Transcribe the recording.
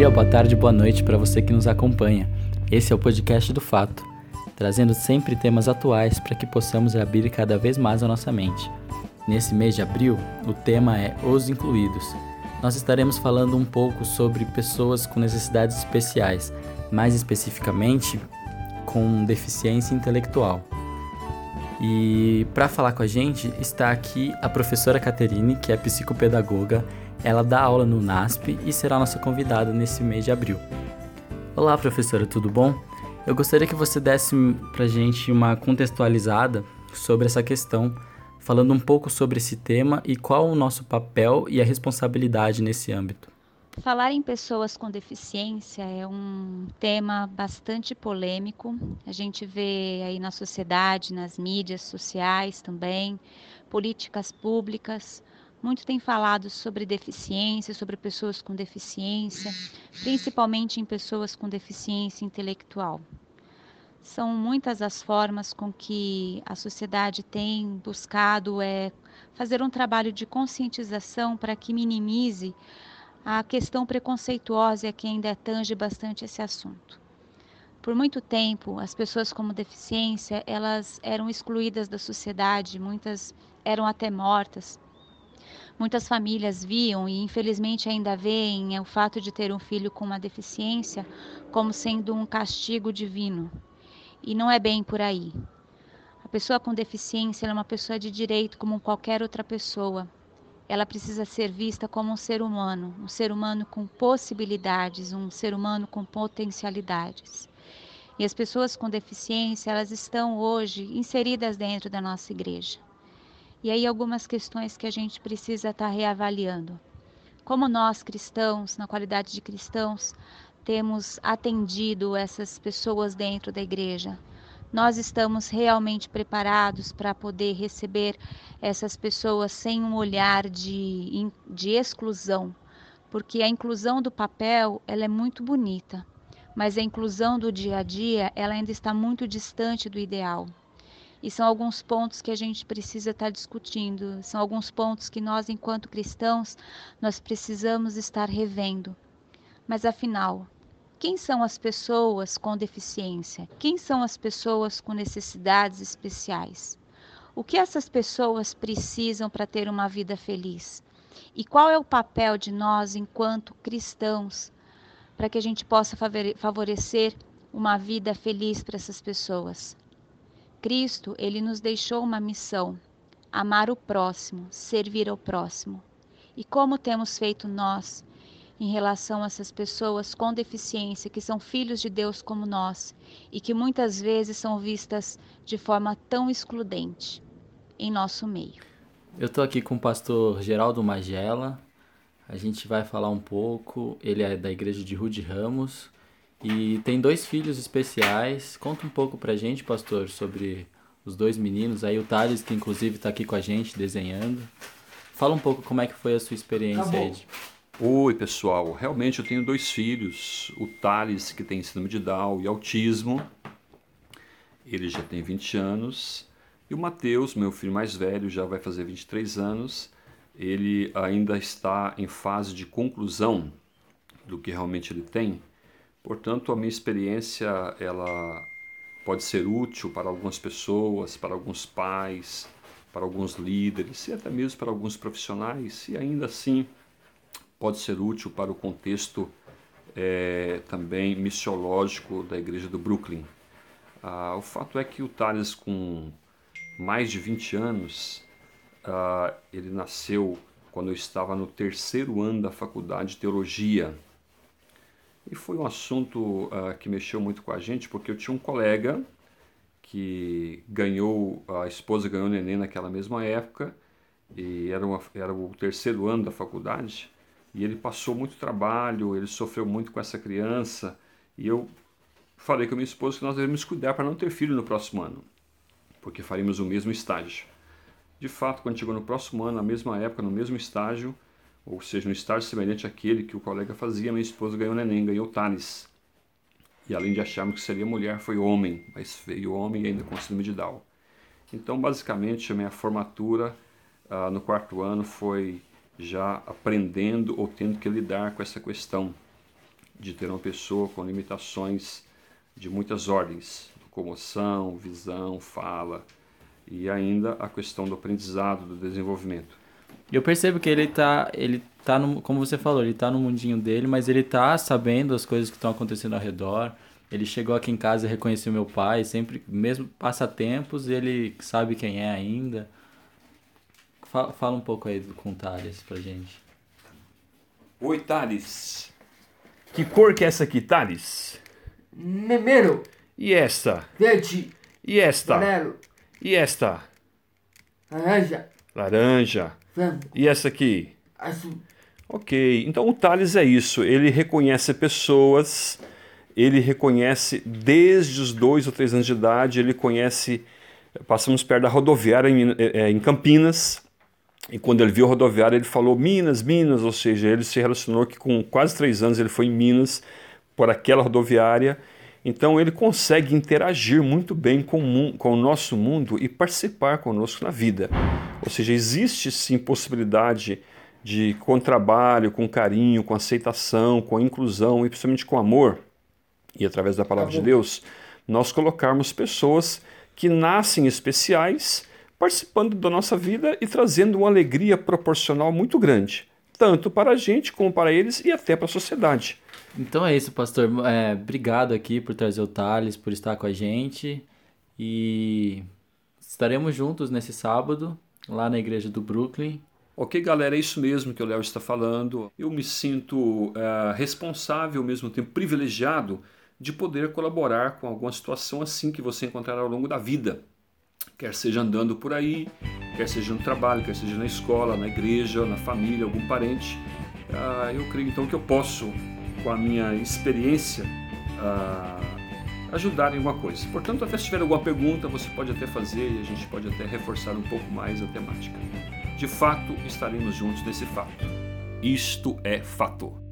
dia, boa tarde, boa noite para você que nos acompanha. Esse é o podcast do Fato, trazendo sempre temas atuais para que possamos abrir cada vez mais a nossa mente. Nesse mês de abril, o tema é Os Incluídos. Nós estaremos falando um pouco sobre pessoas com necessidades especiais, mais especificamente com deficiência intelectual. E para falar com a gente está aqui a professora Caterine, que é psicopedagoga ela dá aula no NASP e será nossa convidada nesse mês de abril. Olá, professora, tudo bom? Eu gostaria que você desse pra gente uma contextualizada sobre essa questão, falando um pouco sobre esse tema e qual o nosso papel e a responsabilidade nesse âmbito. Falar em pessoas com deficiência é um tema bastante polêmico. A gente vê aí na sociedade, nas mídias sociais também, políticas públicas muito tem falado sobre deficiência, sobre pessoas com deficiência, principalmente em pessoas com deficiência intelectual. São muitas as formas com que a sociedade tem buscado é, fazer um trabalho de conscientização para que minimize a questão preconceituosa que ainda tange bastante esse assunto. Por muito tempo, as pessoas com deficiência, elas eram excluídas da sociedade, muitas eram até mortas Muitas famílias viam e infelizmente ainda veem o fato de ter um filho com uma deficiência como sendo um castigo divino. E não é bem por aí. A pessoa com deficiência é uma pessoa de direito como qualquer outra pessoa. Ela precisa ser vista como um ser humano, um ser humano com possibilidades, um ser humano com potencialidades. E as pessoas com deficiência, elas estão hoje inseridas dentro da nossa igreja. E aí algumas questões que a gente precisa estar tá reavaliando. Como nós cristãos, na qualidade de cristãos, temos atendido essas pessoas dentro da igreja? Nós estamos realmente preparados para poder receber essas pessoas sem um olhar de, de exclusão, porque a inclusão do papel ela é muito bonita, mas a inclusão do dia a dia ela ainda está muito distante do ideal. E são alguns pontos que a gente precisa estar tá discutindo, são alguns pontos que nós, enquanto cristãos, nós precisamos estar revendo. Mas afinal, quem são as pessoas com deficiência? Quem são as pessoas com necessidades especiais? O que essas pessoas precisam para ter uma vida feliz? E qual é o papel de nós, enquanto cristãos, para que a gente possa favorecer uma vida feliz para essas pessoas? Cristo, ele nos deixou uma missão: amar o próximo, servir ao próximo. E como temos feito nós em relação a essas pessoas com deficiência que são filhos de Deus como nós e que muitas vezes são vistas de forma tão excludente em nosso meio? Eu estou aqui com o pastor Geraldo Magela. A gente vai falar um pouco. Ele é da igreja de Rude Ramos. E tem dois filhos especiais. Conta um pouco pra gente, pastor, sobre os dois meninos. Aí o Thales, que inclusive está aqui com a gente desenhando. Fala um pouco como é que foi a sua experiência, tá Ed. Oi, pessoal. Realmente eu tenho dois filhos. O Thales, que tem síndrome de Down e autismo. Ele já tem 20 anos. E o Matheus, meu filho mais velho, já vai fazer 23 anos. Ele ainda está em fase de conclusão do que realmente ele tem Portanto, a minha experiência ela pode ser útil para algumas pessoas, para alguns pais, para alguns líderes e até mesmo para alguns profissionais, e ainda assim pode ser útil para o contexto é, também missiológico da igreja do Brooklyn. Ah, o fato é que o Thales, com mais de 20 anos, ah, ele nasceu quando eu estava no terceiro ano da faculdade de teologia e foi um assunto uh, que mexeu muito com a gente, porque eu tinha um colega que ganhou, a esposa ganhou neném naquela mesma época, e era, uma, era o terceiro ano da faculdade, e ele passou muito trabalho, ele sofreu muito com essa criança, e eu falei com a minha esposa que nós devemos cuidar para não ter filho no próximo ano, porque faríamos o mesmo estágio. De fato, quando chegou no próximo ano, na mesma época, no mesmo estágio, ou seja, um estágio semelhante àquele que o colega fazia, minha esposa ganhou neném, ganhou Thales. E além de acharmos que seria mulher, foi homem, mas veio homem e ainda com síndrome de Down. Então, basicamente, a minha formatura uh, no quarto ano foi já aprendendo ou tendo que lidar com essa questão de ter uma pessoa com limitações de muitas ordens, locomoção, visão, fala e ainda a questão do aprendizado, do desenvolvimento. Eu percebo que ele tá, ele tá no, como você falou, ele tá no mundinho dele, mas ele tá sabendo as coisas que estão acontecendo ao redor. Ele chegou aqui em casa e reconheceu meu pai, sempre, mesmo passatempos, ele sabe quem é ainda. Fala, fala um pouco aí com o Thales pra gente. Oi, Thales. Que cor que é essa aqui, Thales? Memero. E esta? Verde. E esta? Amarelo. E esta? Laranja. Laranja. E essa aqui? Azul. Ok, então o Thales é isso. Ele reconhece pessoas, ele reconhece desde os dois ou três anos de idade, ele conhece. Passamos perto da rodoviária em, em Campinas, e quando ele viu a rodoviária, ele falou Minas, Minas, ou seja, ele se relacionou que com quase três anos ele foi em Minas por aquela rodoviária. Então ele consegue interagir muito bem com, com o nosso mundo e participar conosco na vida. Ou seja, existe sim possibilidade de com trabalho, com carinho, com aceitação, com inclusão e principalmente com amor, e através da palavra de Deus, nós colocarmos pessoas que nascem especiais participando da nossa vida e trazendo uma alegria proporcional muito grande, tanto para a gente como para eles e até para a sociedade. Então é isso, pastor. É, obrigado aqui por trazer o Thales, por estar com a gente. E estaremos juntos nesse sábado, lá na igreja do Brooklyn. Ok, galera, é isso mesmo que o Léo está falando. Eu me sinto é, responsável, ao mesmo tempo privilegiado, de poder colaborar com alguma situação assim que você encontrará ao longo da vida. Quer seja andando por aí, quer seja no trabalho, quer seja na escola, na igreja, na família, algum parente. Ah, eu creio então que eu posso com a minha experiência, uh, ajudar em alguma coisa. Portanto, até se tiver alguma pergunta, você pode até fazer e a gente pode até reforçar um pouco mais a temática. De fato, estaremos juntos nesse fato. Isto é fato.